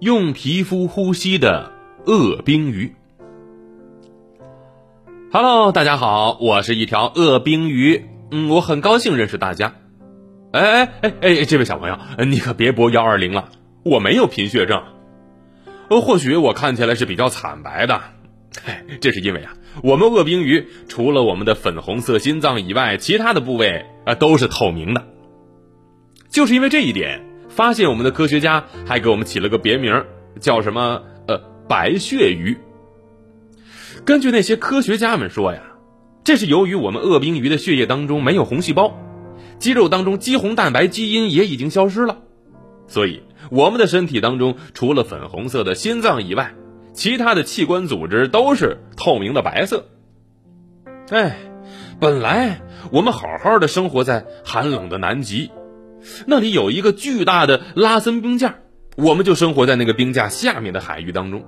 用皮肤呼吸的恶冰鱼。Hello，大家好，我是一条恶冰鱼。嗯，我很高兴认识大家。哎哎哎哎，这位小朋友，你可别拨幺二零了，我没有贫血症。呃，或许我看起来是比较惨白的，嘿，这是因为啊，我们恶冰鱼除了我们的粉红色心脏以外，其他的部位啊都是透明的。就是因为这一点。发现我们的科学家还给我们起了个别名，叫什么？呃，白血鱼。根据那些科学家们说呀，这是由于我们恶冰鱼的血液当中没有红细胞，肌肉当中肌红蛋白基因也已经消失了，所以我们的身体当中除了粉红色的心脏以外，其他的器官组织都是透明的白色。哎，本来我们好好的生活在寒冷的南极。那里有一个巨大的拉森冰架，我们就生活在那个冰架下面的海域当中。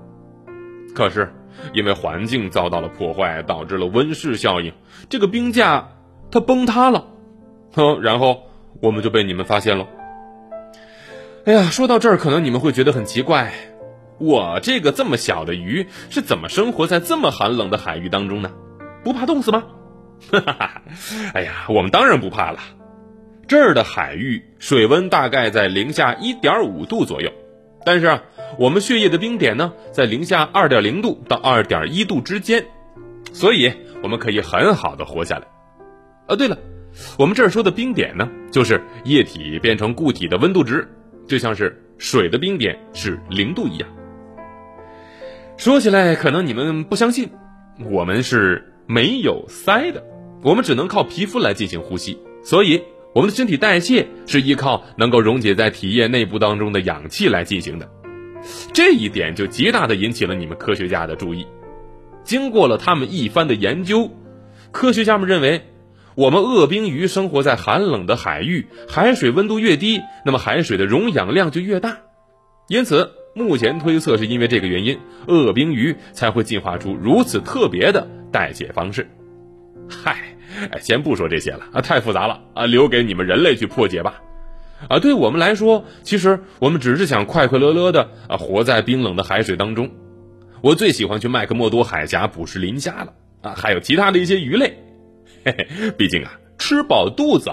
可是因为环境遭到了破坏，导致了温室效应，这个冰架它崩塌了，哼，然后我们就被你们发现了。哎呀，说到这儿，可能你们会觉得很奇怪，我这个这么小的鱼是怎么生活在这么寒冷的海域当中呢？不怕冻死吗？哈哈哈！哎呀，我们当然不怕了。这儿的海域水温大概在零下一点五度左右，但是啊，我们血液的冰点呢在零下二点零度到二点一度之间，所以我们可以很好的活下来。啊，对了，我们这儿说的冰点呢，就是液体变成固体的温度值，就像是水的冰点是零度一样。说起来可能你们不相信，我们是没有鳃的，我们只能靠皮肤来进行呼吸，所以。我们的身体代谢是依靠能够溶解在体液内部当中的氧气来进行的，这一点就极大的引起了你们科学家的注意。经过了他们一番的研究，科学家们认为，我们恶冰鱼生活在寒冷的海域，海水温度越低，那么海水的溶氧量就越大。因此，目前推测是因为这个原因，恶冰鱼才会进化出如此特别的代谢方式。嗨。先不说这些了啊，太复杂了啊，留给你们人类去破解吧。啊，对我们来说，其实我们只是想快快乐乐的啊，活在冰冷的海水当中。我最喜欢去麦克默多海峡捕食磷虾了啊，还有其他的一些鱼类。嘿嘿，毕竟啊，吃饱肚子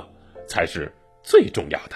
才是最重要的。